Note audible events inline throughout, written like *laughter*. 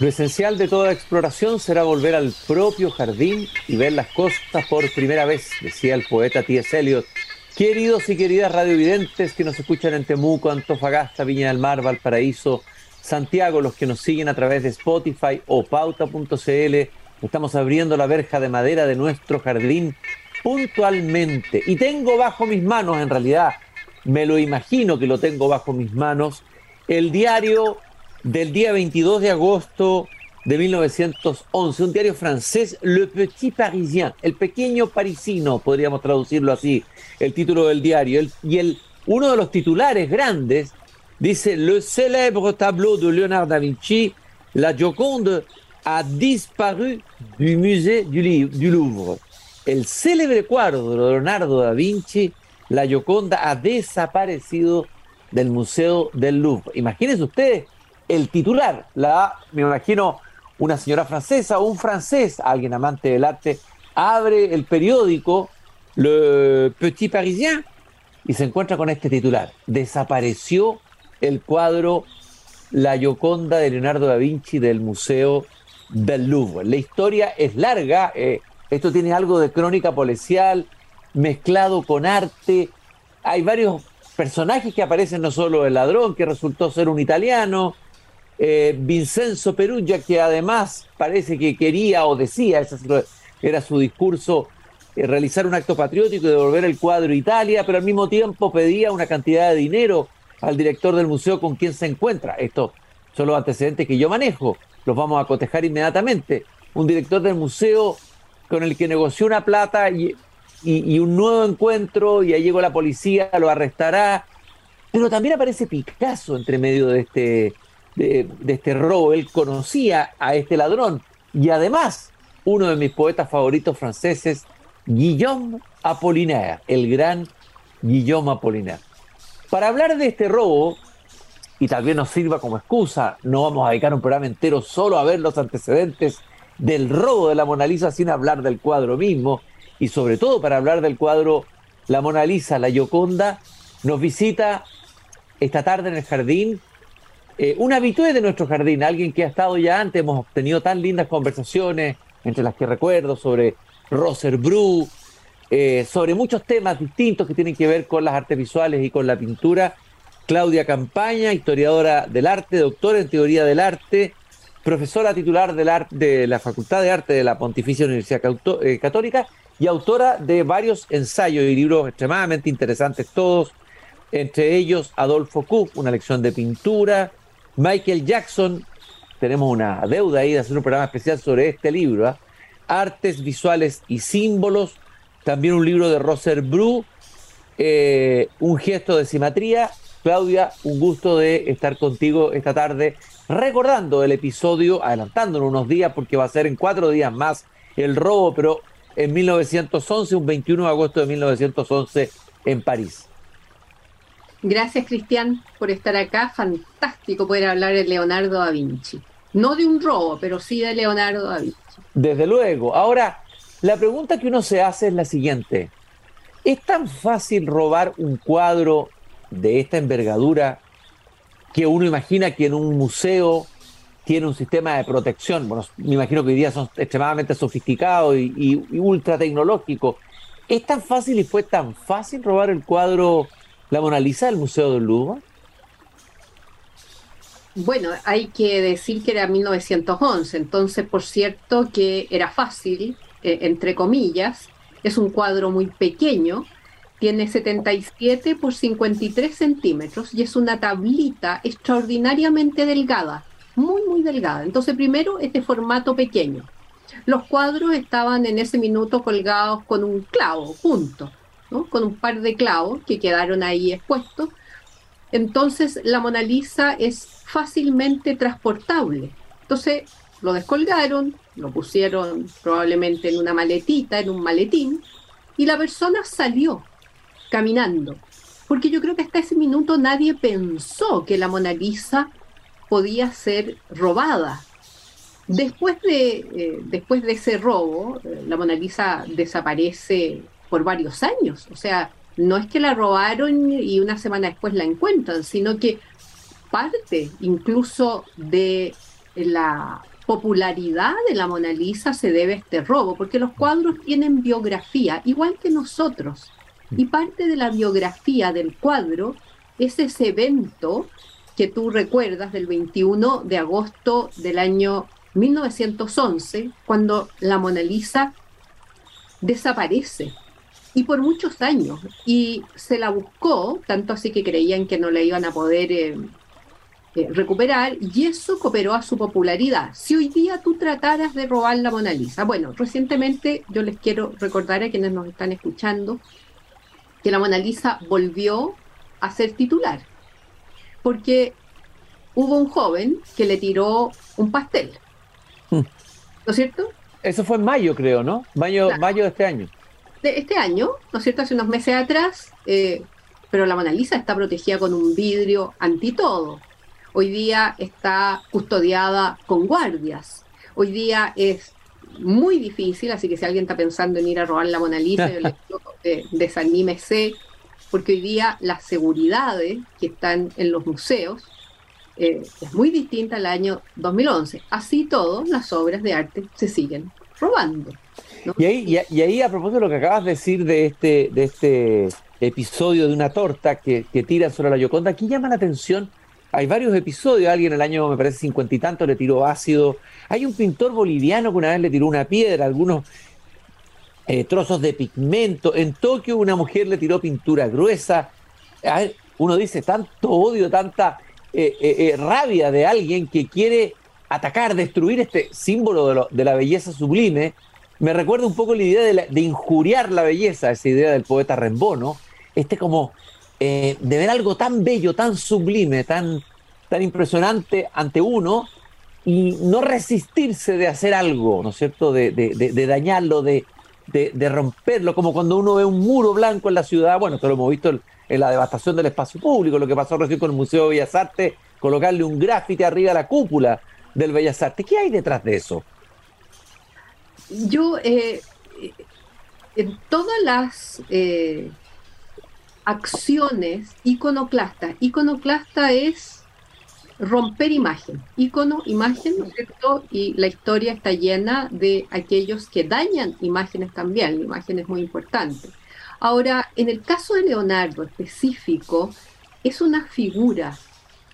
Lo esencial de toda exploración será volver al propio jardín y ver las costas por primera vez, decía el poeta T.S. Eliot. Queridos y queridas radiovidentes que nos escuchan en Temuco, Antofagasta, Viña del Mar, Valparaíso, Santiago, los que nos siguen a través de Spotify o pauta.cl, estamos abriendo la verja de madera de nuestro jardín puntualmente. Y tengo bajo mis manos, en realidad, me lo imagino que lo tengo bajo mis manos, el diario del día 22 de agosto de 1911, un diario francés, Le Petit Parisien, el pequeño parisino, podríamos traducirlo así, el título del diario. y el, uno de los titulares grandes dice, Le célèbre tableau de Leonardo da Vinci, La Joconde, a disparu du musée du Louvre. El célebre cuadro de Leonardo da Vinci, La Gioconda, ha desaparecido del Museo del Louvre. Imagínense ustedes el titular, la, me imagino, una señora francesa o un francés, alguien amante del arte, abre el periódico Le Petit Parisien y se encuentra con este titular. Desapareció el cuadro La Gioconda de Leonardo da Vinci del Museo del Louvre. La historia es larga, eh, esto tiene algo de crónica policial mezclado con arte. Hay varios personajes que aparecen, no solo el ladrón, que resultó ser un italiano, eh, Vincenzo Perugia, que además parece que quería o decía, ese era su discurso, eh, realizar un acto patriótico y devolver el cuadro a Italia, pero al mismo tiempo pedía una cantidad de dinero al director del museo con quien se encuentra. Estos son los antecedentes que yo manejo, los vamos a cotejar inmediatamente. Un director del museo con el que negoció una plata y, y un nuevo encuentro, y ahí llegó la policía, lo arrestará. Pero también aparece Picasso entre medio de este, de, este robo. Él conocía a este ladrón y además uno de mis poetas favoritos franceses, Guillaume Apollinaire, el gran Guillaume Apollinaire. Para hablar de este robo, y tal vez nos sirva como excusa, no vamos a dedicar un programa entero solo a ver los antecedentes del robo de la Mona Lisa sin hablar del cuadro mismo, y sobre todo para hablar del cuadro La Mona Lisa, la Gioconda, nos visita esta tarde en el jardín eh, un habitué de nuestro jardín, alguien que ha estado ya antes, hemos tenido tan lindas conversaciones, entre las que recuerdo, sobre Roser Bru, eh, sobre muchos temas distintos que tienen que ver con las artes visuales y con la pintura. Claudia Campaña, historiadora del arte, doctora en teoría del arte, profesora titular del de la Facultad de Arte de la Pontificia Universidad eh, Católica y autora de varios ensayos y libros extremadamente interesantes todos, entre ellos Adolfo Kuh, una lección de pintura, Michael Jackson, tenemos una deuda ahí de hacer un programa especial sobre este libro, ¿ah? Artes Visuales y Símbolos, también un libro de Roser Bru, eh, un gesto de simetría. Claudia, un gusto de estar contigo esta tarde, recordando el episodio, adelantándonos unos días, porque va a ser en cuatro días más el robo, pero en 1911, un 21 de agosto de 1911 en París. Gracias, Cristian, por estar acá. Fantástico poder hablar de Leonardo da Vinci. No de un robo, pero sí de Leonardo da Vinci. Desde luego. Ahora, la pregunta que uno se hace es la siguiente. ¿Es tan fácil robar un cuadro de esta envergadura que uno imagina que en un museo tiene un sistema de protección? Bueno, me imagino que hoy día son extremadamente sofisticados y, ultra tecnológicos. ¿Es tan fácil y fue tan fácil robar el cuadro la Mona Lisa del Museo del Louvre? Bueno, hay que decir que era 1911, entonces por cierto que era fácil, eh, entre comillas, es un cuadro muy pequeño, tiene 77 por 53 centímetros y es una tablita extraordinariamente delgada, muy, muy delgada. Entonces primero este formato pequeño. Los cuadros estaban en ese minuto colgados con un clavo, con un par de clavos que quedaron ahí expuestos. Entonces la Mona Lisa es fácilmente transportable. Entonces lo descolgaron, lo pusieron probablemente en una maletita, en un maletín, y la persona salió caminando. Porque yo creo que hasta ese minuto nadie pensó que la Mona Lisa podía ser robada. Después de, eh, después de ese robo, eh, la Mona Lisa desaparece por varios años. O sea, no es que la robaron y una semana después la encuentran, sino que parte incluso de la popularidad de la Mona Lisa se debe a este robo, porque los cuadros tienen biografía, igual que nosotros. Y parte de la biografía del cuadro es ese evento que tú recuerdas del 21 de agosto del año 1911, cuando la Mona Lisa desaparece y por muchos años. Y se la buscó, tanto así que creían que no la iban a poder eh, eh, recuperar, y eso cooperó a su popularidad. Si hoy día tú trataras de robar la Mona Lisa, bueno, recientemente yo les quiero recordar a quienes nos están escuchando que la Mona Lisa volvió a ser titular, porque hubo un joven que le tiró un pastel. Hmm. ¿No es cierto? Eso fue en mayo, creo, ¿no? Mayo, mayo de este año de este año, ¿no es cierto? Hace unos meses atrás, eh, pero la Mona Lisa está protegida con un vidrio anti todo. Hoy día está custodiada con guardias. Hoy día es muy difícil, así que si alguien está pensando en ir a robar la Mona Lisa, yo les digo, *laughs* eh, desanímese, porque hoy día las seguridades que están en los museos eh, es muy distinta al año 2011. Así todo, las obras de arte se siguen robando. Y, ahí, y, ahí, a propósito de lo que acabas de decir de este, de este episodio de una torta que, que tira sobre la Yoconda, aquí llama la atención. Hay varios episodios, alguien en el año, me parece, cincuenta y tanto le tiró ácido. Hay un pintor boliviano que una vez le tiró una piedra, algunos eh, trozos de pigmento. En Tokio una mujer le tiró pintura gruesa. uno dice, tanto odio, tanta eh, eh, rabia de alguien que quiere atacar, destruir este símbolo de la belleza sublime me recuerda un poco la idea de, injuriar la belleza, esa idea del poeta Rimbaud, ¿no? Este como eh, de ver algo tan bello, tan sublime, tan, tan impresionante ante uno y no resistirse de hacer algo, ¿no es cierto? De, dañarlo, de, romperlo, como cuando uno ve un muro blanco en la ciudad, bueno, esto lo hemos visto en, la devastación del espacio público, lo que pasó recién con el Museo de Bellas Artes, colocarle un gráfico arriba a la cúpula del Bellas Artes. ¿Qué hay detrás de eso? Yo eh, en todas las eh, acciones iconoclastas, iconoclasta es romper imagen, icono, imagen, ¿no es cierto? Y la historia está llena de aquellos que dañan imágenes también, la imagen es muy importante. Ahora, en el caso de Leonardo específico, es una figura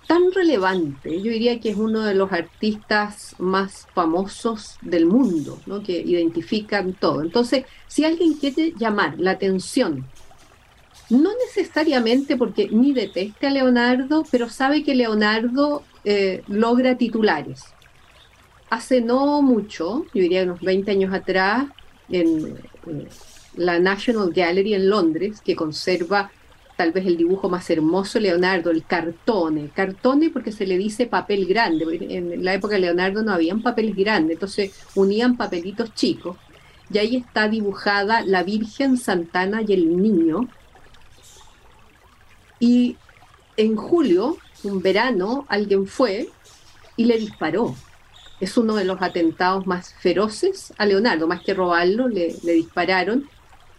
tan relevante, yo diría que es uno de los artistas más famosos del mundo, ¿no? que identifican todo. Entonces, si alguien quiere llamar la atención, no necesariamente porque ni deteste a Leonardo, pero sabe que Leonardo eh, logra titulares. Hace no mucho, yo diría unos 20 años atrás, en la National Gallery en Londres, que conserva tal vez el dibujo más hermoso Leonardo, el cartone. Cartone porque se le dice papel grande, en la época de Leonardo no habían papeles grandes, entonces unían papelitos chicos. Y ahí está dibujada la Virgen Santana y el niño. Y en julio, un verano, alguien fue y le disparó. Es uno de los atentados más feroces a Leonardo, más que robarlo, le, le dispararon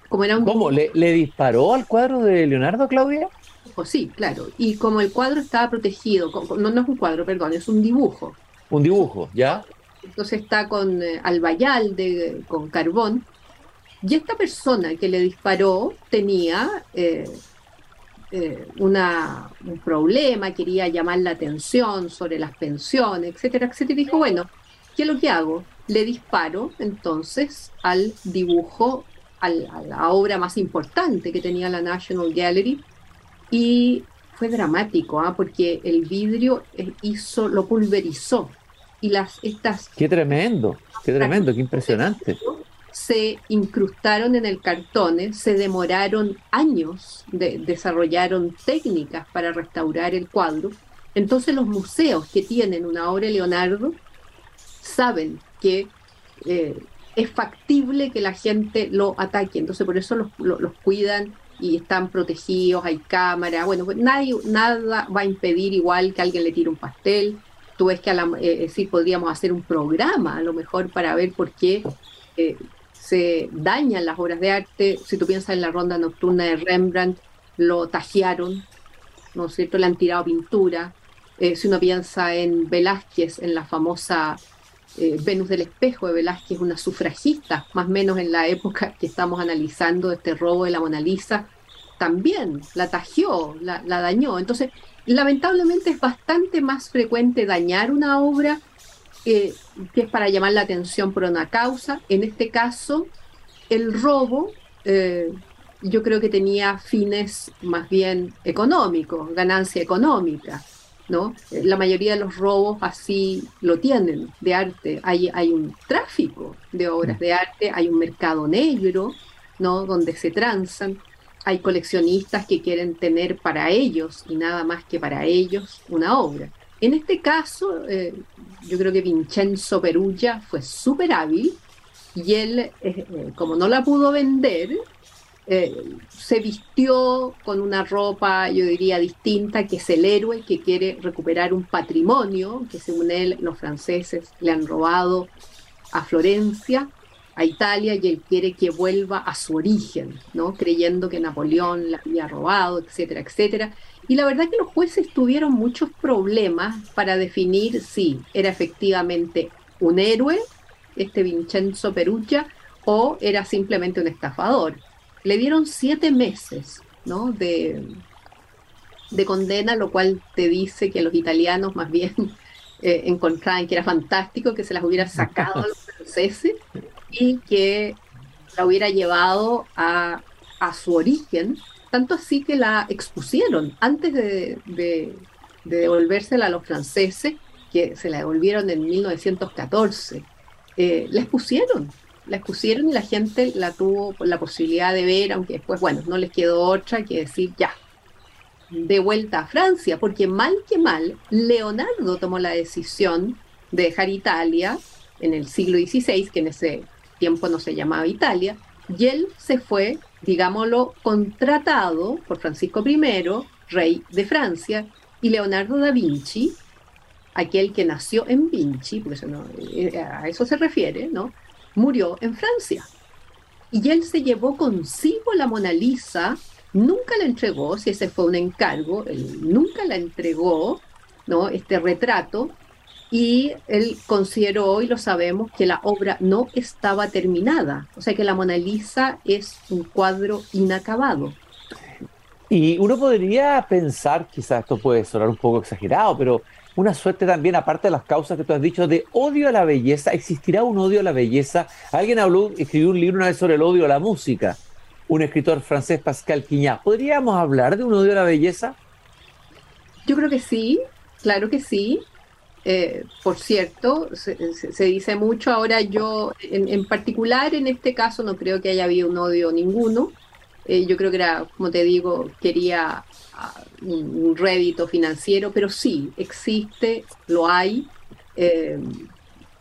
¿Cómo? ¿Le, disparó al cuadro de Leonardo, Claudia? Pues sí, claro. Y como el cuadro estaba protegido, no, no es un cuadro, perdón, es un dibujo. Un dibujo, ¿ya? Entonces está con eh, albayal, de, con carbón. Y esta persona que le disparó tenía eh, eh, una, un problema, quería llamar la atención sobre las pensiones, etcétera, etcétera. Y dijo, bueno, ¿qué es lo que hago? Le disparo entonces al dibujo a la obra más importante que tenía la National Gallery y fue dramático, ¿ah? porque el vidrio eh, hizo, lo pulverizó y las estas qué tremendo, qué tremendo, qué impresionante. Se incrustaron en el cartón, ¿eh? se demoraron años, de, desarrollaron técnicas para restaurar el cuadro. Entonces los museos que tienen una obra de Leonardo saben que eh, es factible que la gente lo ataque. Entonces, por eso los, los, cuidan y están protegidos, hay cámaras. Bueno, pues nadie, nada va a impedir igual que alguien le tire un pastel. Tú ves que a la, eh, sí podríamos hacer un programa a lo mejor para ver por qué eh, se dañan las obras de arte. Si tú piensas en la ronda nocturna de Rembrandt, lo tajearon, ¿no es cierto? Le han tirado pintura. Eh, si uno piensa en Velázquez, en la famosa eh, Venus del Espejo de Velázquez, una sufragista, más o menos en la época que estamos analizando este robo de la Mona Lisa, también la tajió, la, dañó. Entonces, lamentablemente es bastante más frecuente dañar una obra que es para llamar la atención por una causa. En este caso, el robo eh, yo creo que tenía fines más bien económicos, ganancia económica. ¿No? La mayoría de los robos así lo tienen de arte. Hay, hay un tráfico de obras de arte, hay un mercado negro, ¿no? Donde se transan. Hay coleccionistas que quieren tener para ellos y nada más que para ellos una obra. En este caso, eh, yo creo que Vincenzo Perugia fue súper hábil y él, eh, eh, como no la pudo vender, eh, se vistió con una ropa, yo diría, distinta, que es el héroe que quiere recuperar un patrimonio que según él los franceses le han robado a Florencia, a Italia, y él quiere que vuelva a su origen, ¿no? creyendo que Napoleón la había robado, etcétera, etcétera. Y la verdad que los jueces tuvieron muchos problemas para definir si era efectivamente un héroe, este Vincenzo Perugia, o era simplemente un estafador le dieron siete meses ¿no? de, de condena, lo cual te dice que los italianos más bien *laughs* eh, encontraban que era fantástico que se las hubiera sacado a los *laughs* franceses y que la hubiera llevado a, a, su origen, tanto así que la expusieron antes de, de, de devolvérsela a los franceses, que se la devolvieron en 1914. Eh, la expusieron la expusieron y la gente la tuvo la posibilidad de ver, aunque después, bueno, no les quedó otra que decir ya, de vuelta a Francia, porque mal que mal, Leonardo tomó la decisión de dejar Italia en el siglo XVI, que en ese tiempo no se llamaba Italia, y él se fue, digámoslo, contratado por Francisco I, rey de Francia, y Leonardo da Vinci, aquel que nació en Vinci, porque eh, a eso se refiere, ¿no? Murió en Francia. Y él se llevó consigo la Mona Lisa, nunca la entregó, si ese fue un encargo, él nunca la entregó, ¿no? Este retrato, y él consideró, y lo sabemos, que la obra no estaba terminada, o sea que la Mona Lisa es un cuadro inacabado. Y uno podría pensar, quizás esto puede sonar un poco exagerado, pero una suerte también, aparte de las causas que tú has dicho, de odio a la belleza. ¿Existirá un odio a la belleza? Alguien habló, escribió un libro una vez sobre el odio a la música, un escritor francés, Pascal Quignat. ¿Podríamos hablar de un odio a la belleza? Yo creo que sí, claro que sí. Eh, por cierto, se, dice mucho. Ahora yo, en, particular en este caso, no creo que haya habido un odio ninguno. Eh, yo creo que era, como te digo, quería un, rédito financiero, pero sí, existe, lo hay. Eh,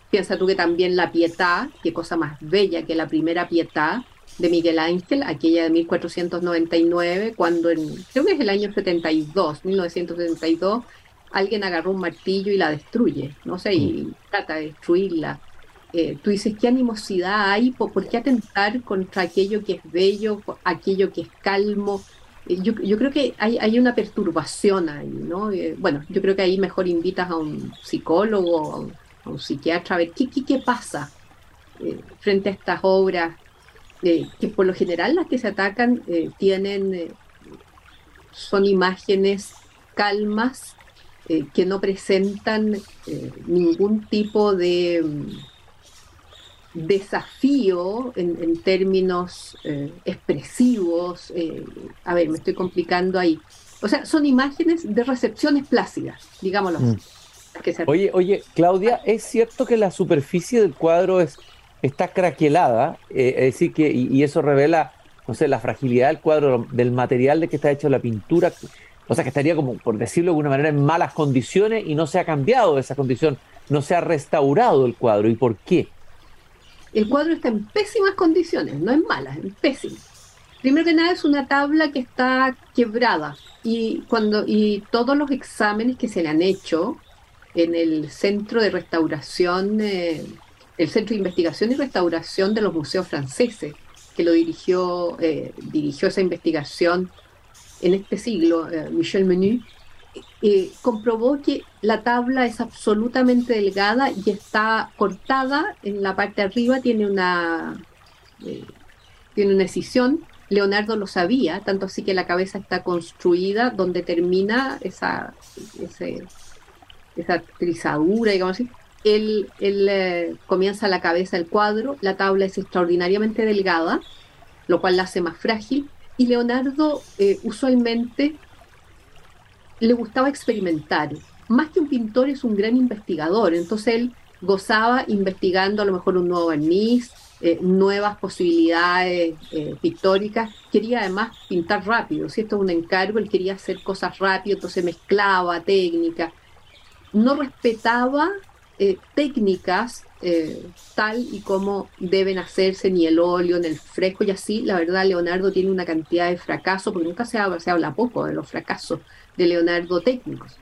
piensa tú que también la Pietà, qué cosa más bella que la primera Pietà de Miguel Ángel, aquella de 1499, cuando en, creo que es el año 72, 1972, alguien agarró un martillo y la destruye, no sé, y mm. trata de destruirla. Eh, tú dices, ¿qué animosidad hay? ¿Por, qué atentar contra aquello que es bello, aquello que es calmo? Yo, creo que hay, una perturbación ahí, ¿no? Eh, bueno, yo creo que ahí mejor invitas a un psicólogo, a un, psiquiatra, a ver qué, qué, pasa eh, frente a estas obras, eh, que por lo general las que se atacan tienen, son imágenes calmas, que no presentan ningún tipo de desafío en, términos eh, expresivos. Eh, a ver, me estoy complicando ahí. O sea, son imágenes de recepciones plácidas, digámoslo. Mm. Oye, oye, Claudia, ¿es cierto que la superficie del cuadro es, está craquelada? Eh, es decir, que, y, eso revela, no sé, la fragilidad del cuadro, del material de que está hecho la pintura. O sea, que estaría como, por decirlo de alguna manera, en malas condiciones y no se ha cambiado esa condición, no se ha restaurado el cuadro. ¿Y por qué? El cuadro está en pésimas condiciones, no en malas, en pésimas. Primero que nada es una tabla que está quebrada y cuando y todos los exámenes que se le han hecho en el centro de restauración, eh, el centro de investigación y restauración de los museos franceses, que lo dirigió, eh, dirigió esa investigación en este siglo, eh, Michel Menu, eh, comprobó que la tabla es absolutamente delgada y está cortada en la parte de arriba, tiene una, eh, tiene una escisión. Leonardo lo sabía, tanto así que la cabeza está construida donde termina esa, esa trizadura, digamos así. Él, él eh, comienza la cabeza del cuadro, la tabla es extraordinariamente delgada, lo cual la hace más frágil, y Leonardo usualmente le gustaba experimentar. Más que un pintor, es un gran investigador. Entonces él gozaba investigando a lo mejor un nuevo barniz, eh, nuevas posibilidades eh, pictóricas. Quería además pintar rápido. Si esto es un encargo, él quería hacer cosas rápido, entonces mezclaba técnicas. No respetaba eh, técnicas tal y como deben hacerse ni el óleo, ni el fresco, y así, la verdad, Leonardo tiene una cantidad de fracasos, porque nunca se habla, se habla poco de los fracasos de Leonardo técnicos.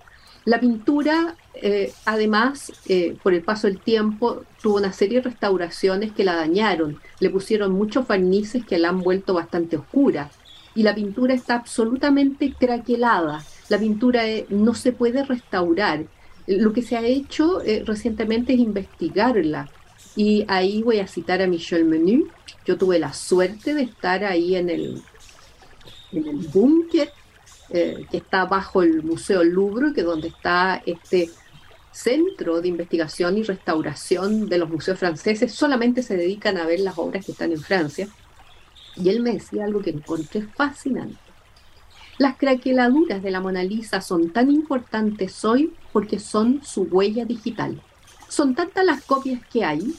La pintura, eh, además, eh, por el paso del tiempo, tuvo una serie de restauraciones que la dañaron. Le pusieron muchos barnices que la han vuelto bastante oscura. Y la pintura está absolutamente craquelada. La pintura eh, no se puede restaurar. Lo que se ha hecho recientemente es investigarla. Y ahí voy a citar a Michel Menu. Yo tuve la suerte de estar ahí en el, en el búnker eh, que está bajo el Museo Louvre, que es donde está este centro de investigación y restauración de los museos franceses, solamente se dedican a ver las obras que están en Francia. Y él me decía algo que encontré fascinante. Las craqueladuras de la Mona Lisa son tan importantes hoy porque son su huella digital. Son tantas las copias que hay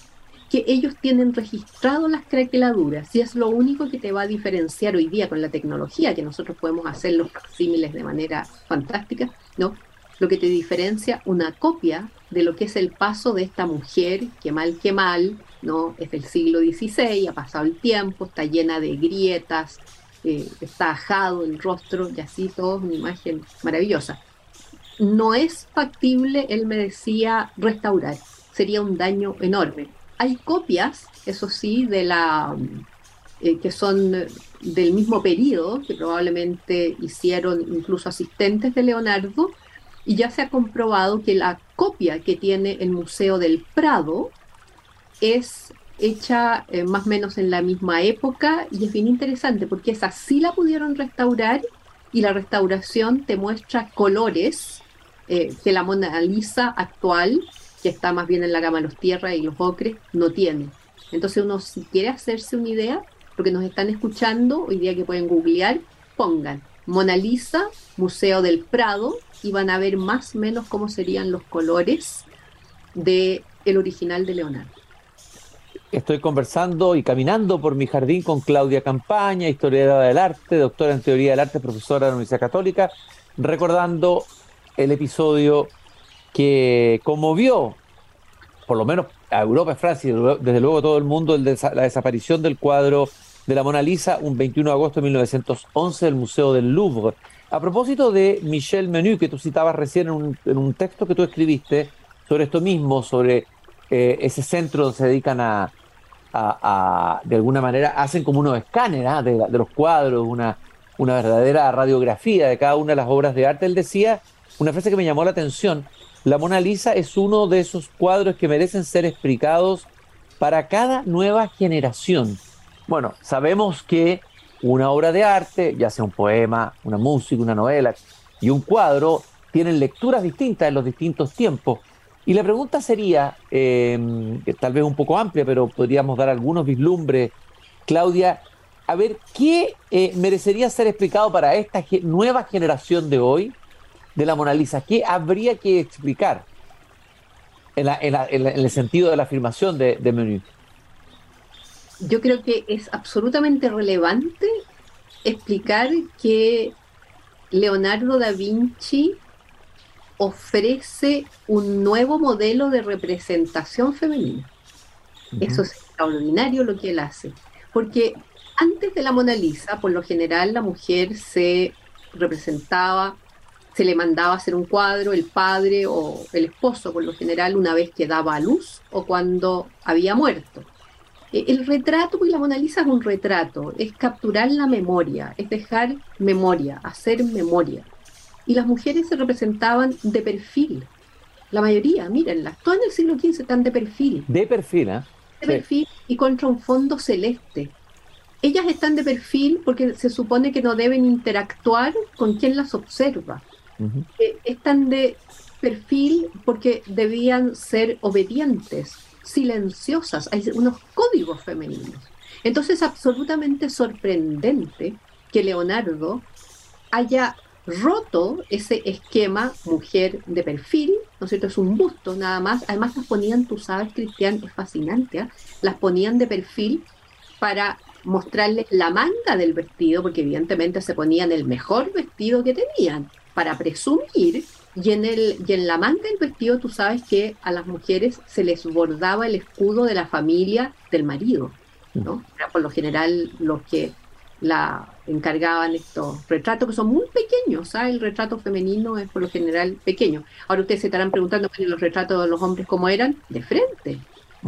que ellos tienen registrado las craqueladuras y es lo único que te va a diferenciar hoy día con la tecnología, que nosotros podemos hacer los facsímiles de manera fantástica, ¿no? Lo que te diferencia una copia de lo que es el paso de esta mujer, que mal que mal, ¿no? Es del siglo XVI, ha pasado el tiempo, está llena de grietas, eh, está ajado el rostro y así todo, una imagen maravillosa. No es factible, él me decía, restaurar, sería un daño enorme hay copias, eso sí, de la eh, que son del mismo periodo, que probablemente hicieron incluso asistentes de Leonardo, y ya se ha comprobado que la copia que tiene el Museo del Prado es hecha eh, más o menos en la misma época y es bien interesante porque esa sí la pudieron restaurar y la restauración te muestra colores eh, que la Mona Lisa actual que está más bien en la gama de los tierras y los ocres, no tiene. Entonces uno si quiere hacerse una idea, lo que nos están escuchando, hoy día que pueden googlear, pongan Mona Lisa, Museo del Prado, y van a ver más o menos cómo serían los colores de el original de Leonardo. Estoy conversando y caminando por mi jardín con Claudia Campaña, historiadora del arte, doctora en teoría del arte, profesora de la Universidad Católica, recordando el episodio que conmovió, por lo menos a Europa, Francia y desde luego todo el mundo, la desaparición del cuadro de la Mona Lisa un 21 de agosto de 1911 del Museo del Louvre. A propósito de Michel Menu, que tú citabas recién en un, texto que tú escribiste sobre esto mismo, sobre eh, ese centro donde se dedican a, de alguna manera, hacen como unos escáneres ¿ah? de, los cuadros, una, una verdadera radiografía de cada una de las obras de arte. Él decía una frase que me llamó la atención, la Mona Lisa es uno de esos cuadros que merecen ser explicados para cada nueva generación. Bueno, sabemos que una obra de arte, ya sea un poema, una música, una novela y un cuadro, tienen lecturas distintas en los distintos tiempos. Y la pregunta sería, em, tal vez un poco amplia, pero podríamos dar algunos vislumbres, Claudia, a ver, ¿qué eh, merecería ser explicado para esta nueva generación de hoy? De la Mona Lisa? ¿Qué habría que explicar en, el sentido de la afirmación de, de Yo creo que es absolutamente relevante explicar que Leonardo da Vinci ofrece un nuevo modelo de representación femenina. Eso es extraordinario lo que él hace. Porque antes de la Mona Lisa, por lo general, la mujer se representaba se le mandaba hacer un cuadro el padre o el esposo, por lo general, una vez que daba a luz o cuando había muerto. E, el retrato, pues la Mona Lisa es un retrato, es capturar la memoria, es dejar memoria, hacer memoria. y las mujeres se representaban de perfil. La mayoría, mírenlas, todas en el siglo XV están de perfil. De perfil, ¿eh? De perfil y contra un fondo celeste. Ellas están de perfil porque se supone que no deben interactuar con quien las observa. Están de perfil porque debían ser obedientes, silenciosas. Hay unos códigos femeninos. Entonces es absolutamente sorprendente que Leonardo haya roto ese esquema mujer de perfil, ¿no es cierto? Es un busto nada más. Además las ponían, tú sabes, Cristian, es fascinante, ¿ah? las ponían de perfil para mostrarles la manga del vestido, porque evidentemente se ponían el mejor vestido que tenían, para presumir, y en, el, y en la manga del vestido tú sabes que a las mujeres se les bordaba el escudo de la familia del marido, ¿no? Era por lo general los que la encargaban estos retratos que son muy pequeños, ¿sabes? El retrato femenino es por lo general pequeño. Ahora ustedes se estarán preguntando los retratos de los hombres cómo eran, de frente.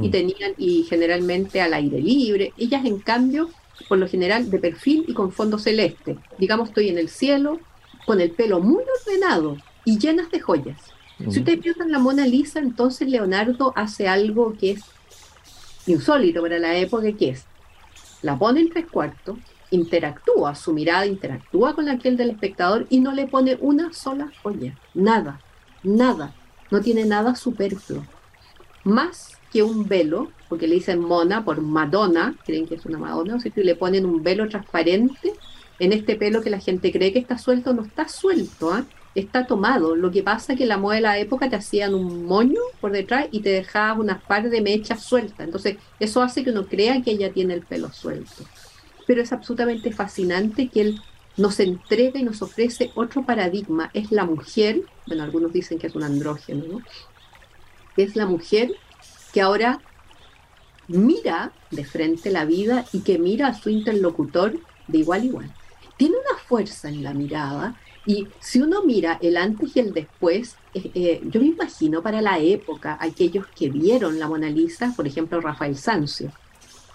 Y mm. tenían, y generalmente al aire libre. Ellas, en cambio, por lo general de perfil y con fondo celeste. Digamos, estoy en el cielo, con el pelo muy ordenado y llenas de joyas. Si ustedes piensan la Mona Lisa, entonces Leonardo hace algo que es insólito para la época, que es, la pone en tres cuartos, interactúa, su mirada interactúa con aquel del espectador y no le pone una sola joya, nada, nada, no tiene nada superfluo. Más que un velo, porque le dicen mona por Madonna, creen que es una Madonna, o sea, le ponen un velo transparente en este pelo que la gente cree que está suelto, no está suelto, ¿ah? está tomado. Lo que pasa es que la moda de la época te hacían un moño por detrás y te dejaban unas par de mechas sueltas. Entonces, eso hace que uno crea que ella tiene el pelo suelto pero es absolutamente fascinante que él nos entrega y nos ofrece otro paradigma. Es la mujer, bueno, algunos dicen que es un andrógeno, ¿no? Es la mujer que ahora mira de frente la vida y que mira a su interlocutor de igual a igual. Tiene una fuerza en la mirada y si uno mira el antes y el después, eh, eh, yo me imagino para la época, aquellos que vieron la Mona Lisa, por ejemplo Rafael Sanzio,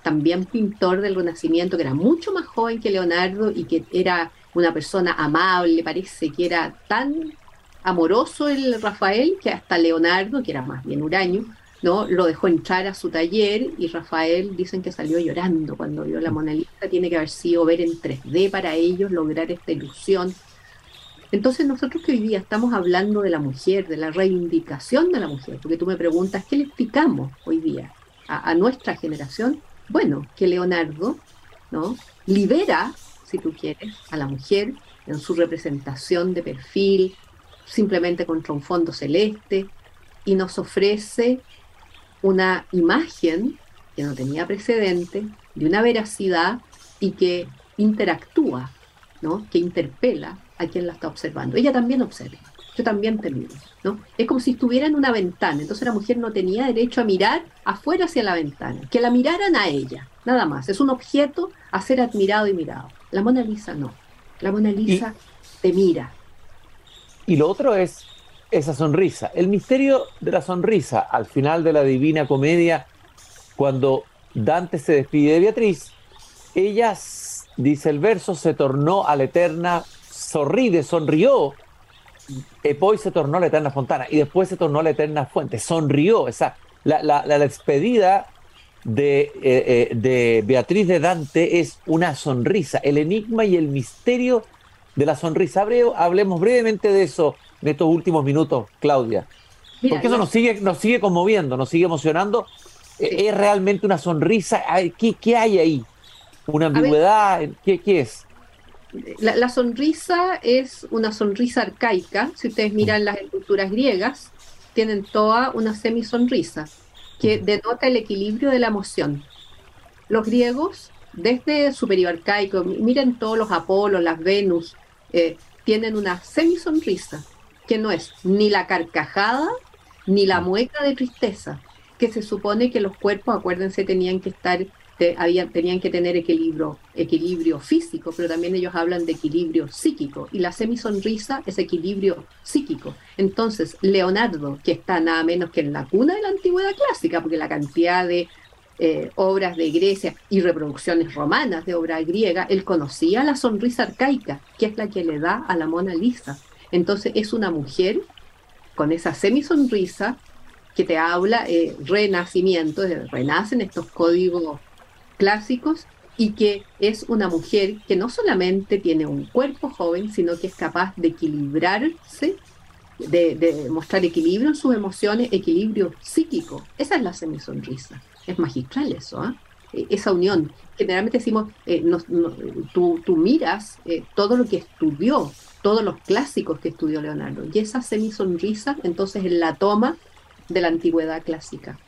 también pintor del Renacimiento, que era mucho más joven que Leonardo y que era una persona amable, parece que era tan amoroso el Rafael que hasta Leonardo, que era más bien huraño, ¿no? lo dejó entrar a su taller y Rafael dicen que salió llorando cuando vio la Mona Lisa, tiene que haber sido ver en 3D para ellos, lograr esta ilusión. Entonces nosotros que hoy día estamos hablando de la mujer, de la reivindicación de la mujer, porque tú me preguntas, ¿qué le explicamos hoy día a nuestra generación? bueno, que Leonardo ¿no? libera, si tú quieres, a la mujer en su representación de perfil, simplemente contra un fondo celeste, y nos ofrece una imagen que no tenía precedente, de una veracidad y que interactúa, ¿no? que interpela a quien la está observando. Ella también observa yo también te miro, ¿no? Es como si estuviera en una ventana, entonces la mujer no tenía derecho a mirar afuera hacia la ventana, que la miraran a ella, nada más, es un objeto a ser admirado y mirado. La Mona Lisa no, la Mona Lisa te mira. Y lo otro es esa sonrisa, el misterio de la sonrisa al final de la Divina Comedia, cuando Dante se despide de Beatriz, ella, dice el verso, se tornó a la eterna, sorride, sonrió Epoy se tornó la eterna fontana y después se tornó la eterna fuente. Sonrió. Esa, la, la, la despedida de, eh, eh, de, Beatriz de Dante es una sonrisa. El enigma y el misterio de la sonrisa. hablemos brevemente de eso en estos últimos minutos, Claudia. Porque eso nos sigue, nos sigue conmoviendo, nos sigue emocionando. Eh, ¿Es realmente una sonrisa? ¿Qué, qué hay ahí? ¿Una ambigüedad? ¿Qué, ¿Qué es? la, sonrisa es una sonrisa arcaica. Si ustedes miran las esculturas griegas, tienen toda una semisonrisa que denota el equilibrio de la emoción. Los griegos, desde superior arcaico, miren todos los Apolos, las Venus, eh, tienen una semisonrisa que no es ni la carcajada ni la mueca de tristeza, que se supone que los cuerpos, acuérdense, tenían que estar tenían que tener equilibrio, equilibrio físico, pero también ellos hablan de equilibrio psíquico. Y la semisonrisa es equilibrio psíquico. Entonces, Leonardo, que está nada menos que en la cuna de la antigüedad clásica, porque la cantidad de eh, obras de Grecia y reproducciones romanas de obra griega, él conocía la sonrisa arcaica, que es la que le da a la Mona Lisa. Entonces es una mujer con esa semisonrisa que te habla eh, renacimiento, renacen estos códigos clásicos y que es una mujer que no solamente tiene un cuerpo joven, sino que es capaz de equilibrarse, de, mostrar equilibrio en sus emociones, equilibrio psíquico. Esa es la semisonrisa. Es magistral eso, ¿ah? e, esa unión. Generalmente decimos, eh, tú, miras eh, todo lo que estudió, todos los clásicos que estudió Leonardo, y esa semisonrisa entonces la toma de la antigüedad clásica.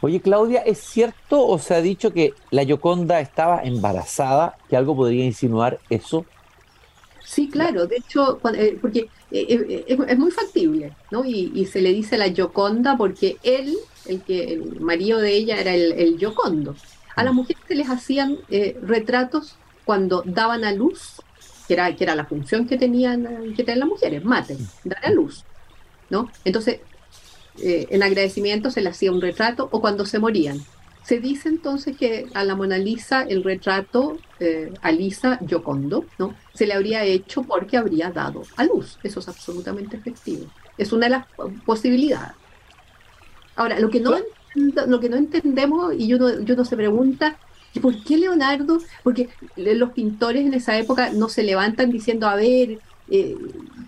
Oye, Claudia, ¿es cierto o se ha dicho que la Yoconda estaba embarazada? ¿Que algo podría insinuar eso? Sí, claro, de hecho, eh, porque eh, eh, es, muy factible, ¿no? Y, se le dice la Yoconda porque él, el que el marido de ella era el, el Yocondo. A las mm. mujeres se les hacían retratos cuando daban a luz, que era, que era la función que tenían, que tenían las mujeres, mate, dar a luz, ¿no? Entonces eh, en agradecimiento se le hacía un retrato o cuando se morían. Se dice entonces que a la Mona Lisa el retrato eh, a Lisa Giocondo ¿no? se le habría hecho porque habría dado a luz. Eso es absolutamente efectivo. Es una de las posibilidades. Ahora, lo que no, lo que no entendemos y uno, uno se pregunta, ¿por qué Leonardo? Porque los pintores en esa época no se levantan diciendo, a ver, eh,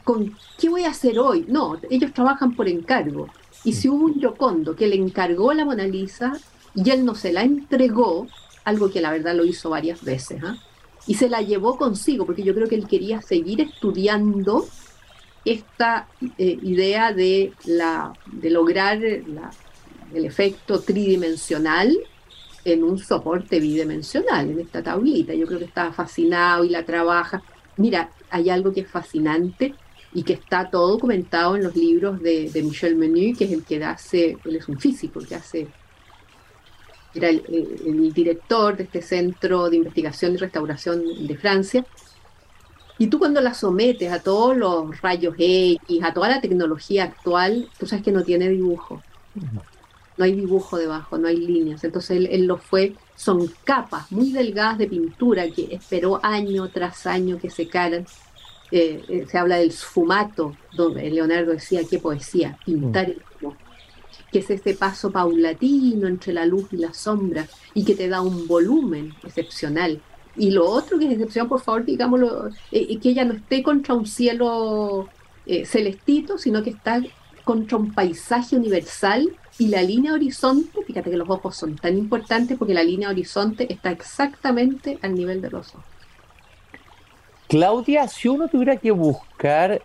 ¿con qué voy a hacer hoy? No, ellos trabajan por encargo. Y si hubo un Yocondo que le encargó la Mona Lisa y él no se la entregó, algo que la verdad lo hizo varias veces, ¿ah? y se la llevó consigo, porque yo creo que él quería seguir estudiando esta eh, idea de, la, de lograr el efecto tridimensional en un soporte bidimensional, en esta tablita. Yo creo que estaba fascinado y la trabaja. Mira, hay algo que es fascinante y que está todo documentado en los libros de, Michel Menu, que es el que hace, él es un físico, que hace, era el, director de este centro de investigación y restauración de Francia. Y tú cuando la sometes a todos los rayos X, a toda la tecnología actual, tú sabes que no tiene dibujo. No hay dibujo debajo, no hay líneas. Entonces él, él lo fue, son capas muy delgadas de pintura que esperó año tras año que secaran eh, eh, se habla del sfumato, donde Leonardo decía qué poesía, pintar el humo, que es ese paso paulatino entre la luz y la sombra y que te da un volumen excepcional. Y lo otro que es excepción, por favor, digámoslo, eh, que ella no esté contra un cielo celestito, sino que está contra un paisaje universal y la línea horizonte, fíjate que los ojos son tan importantes porque la línea horizonte está exactamente al nivel de los ojos. Claudia, si uno tuviera que buscar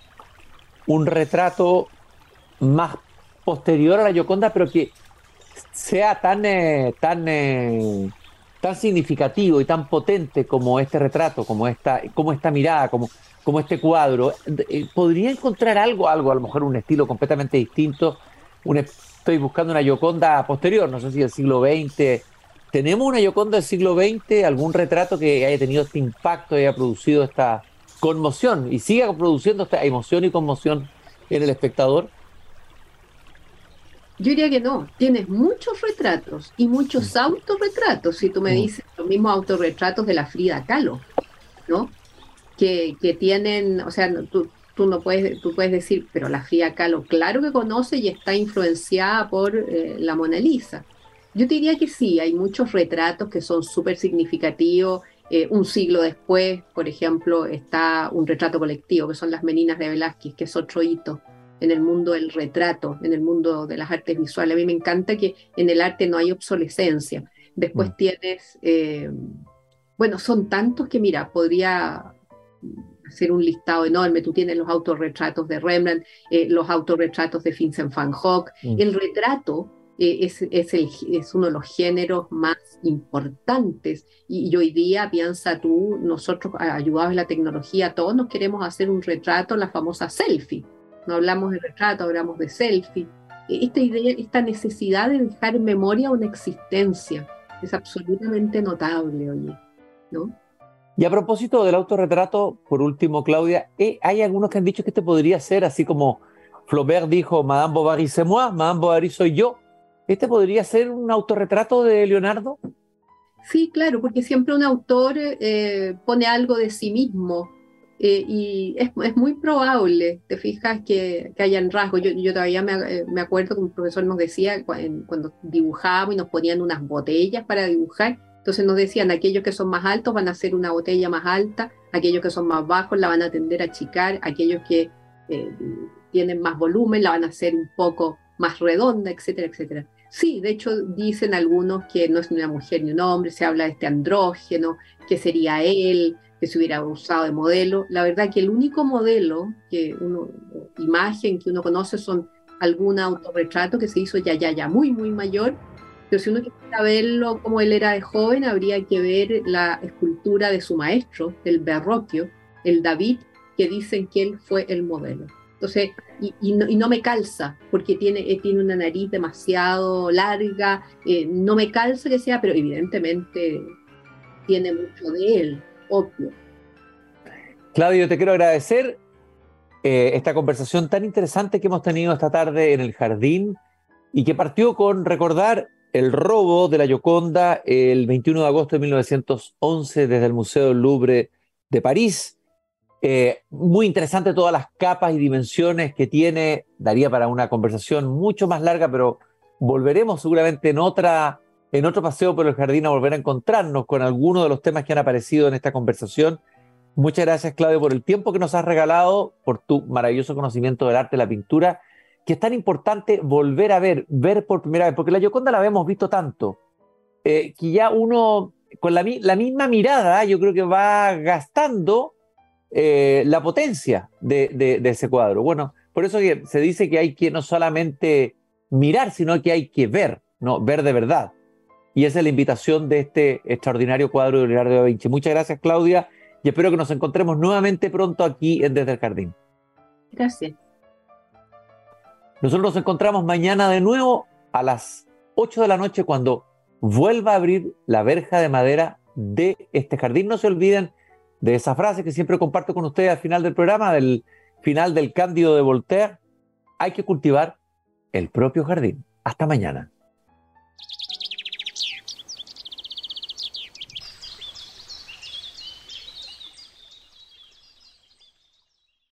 un retrato más posterior a la Yoconda, pero que sea tan, eh, tan, eh, tan significativo y tan potente como este retrato, como esta, como esta mirada, como, como este cuadro, eh, podría encontrar algo, algo, a lo mejor un estilo completamente distinto. Estoy buscando una Yoconda posterior, no sé si del siglo XX, ¿Tenemos una Yoconda del siglo XX, algún retrato que haya tenido este impacto y haya producido esta conmoción y siga produciendo esta emoción y conmoción en el espectador? Yo diría que no. Tienes muchos retratos y muchos mm. autorretratos. Si tú me mm. dices los mismos autorretratos de la Frida Kahlo, ¿no? Que, tienen, o sea, tú, tú, no puedes, tú puedes decir, pero la Frida Kahlo, claro que conoce y está influenciada por eh, la Mona Lisa. Yo diría que sí, hay muchos retratos que son súper significativos. Eh, un siglo después, por ejemplo, está un retrato colectivo, que son las Meninas de Velázquez, que es otro hito en el mundo del retrato, en el mundo de las artes visuales. A mí me encanta que en el arte no hay obsolescencia. Después mm. tienes, eh, bueno, son tantos que mira, podría hacer un listado enorme. Tú tienes los autorretratos de Rembrandt, eh, los autorretratos de Vincent van Gogh. Mm. El retrato eh, es, es, uno de los géneros más importantes. Y, hoy día, piensa tú, nosotros ayudados en la tecnología, todos nos queremos hacer un retrato, la famosa selfie. No hablamos de retrato, hablamos de selfie. E, esta idea, esta necesidad de dejar en memoria una existencia es absolutamente notable, oye, ¿no? Y a propósito del autorretrato, por último, Claudia, eh, hay algunos que han dicho que este podría ser así como Flaubert dijo, Madame Bovary c'est moi, Madame Bovary soy yo, ¿Este podría ser un autorretrato de Leonardo? Sí, claro, porque siempre un autor eh, pone algo de sí mismo. eh, y es, muy probable, te fijas, que, que hayan rasgos. Yo, todavía me, me, acuerdo que un profesor nos decía cuando dibujábamos y nos ponían unas botellas para dibujar, entonces nos decían, aquellos que son más altos van a hacer una botella más alta, aquellos que son más bajos la van a tender a achicar, aquellos que eh, tienen más volumen la van a hacer un poco más redonda, etcétera, etcétera. Sí, de hecho dicen algunos que no es ni una mujer ni un hombre, se habla de este andrógeno, que sería él, que se hubiera usado de modelo. La verdad que el único modelo, que uno, imagen que uno conoce son algún autorretrato que se hizo ya, ya, ya muy, muy mayor. Pero si uno quisiera verlo como él era de joven, habría que ver la escultura de su maestro, el Berroquio, el David, que dicen que él fue el modelo. Entonces, y, no, me calza, porque tiene, eh, tiene una nariz demasiado larga, eh, no me calza que sea, pero evidentemente tiene mucho de él obvio. Claudio, te quiero agradecer eh, esta conversación tan interesante que hemos tenido esta tarde en el jardín y que partió con recordar el robo de la Gioconda el 21 de agosto de 1911 desde el Museo del Louvre de París. Eh, muy interesante todas las capas y dimensiones que tiene. Daría para una conversación mucho más larga, pero volveremos seguramente en otra en otro paseo por el jardín a volver a encontrarnos con algunos de los temas que han aparecido en esta conversación. Muchas gracias, Claudio, por el tiempo que nos has regalado, por tu maravilloso conocimiento del arte la pintura, que es tan importante volver a ver, ver por primera vez, porque la Gioconda la habíamos visto tanto, eh, que ya uno, con la, misma mirada, yo creo que va gastando eh, la potencia de, de ese cuadro. Bueno, por eso se dice que hay que no solamente mirar, sino que hay que ver, ¿no? ver de verdad. Y esa es la invitación de este extraordinario cuadro de Leonardo da Vinci. Muchas gracias, Claudia, y espero que nos encontremos nuevamente pronto aquí en Desde el Jardín. Gracias. Nosotros nos encontramos mañana de nuevo a las 8 de la noche cuando vuelva a abrir la verja de madera de este jardín. No se olviden de esa frase que siempre comparto con ustedes al final del programa, del final del Cándido de Voltaire. Hay que cultivar el propio jardín. Hasta mañana.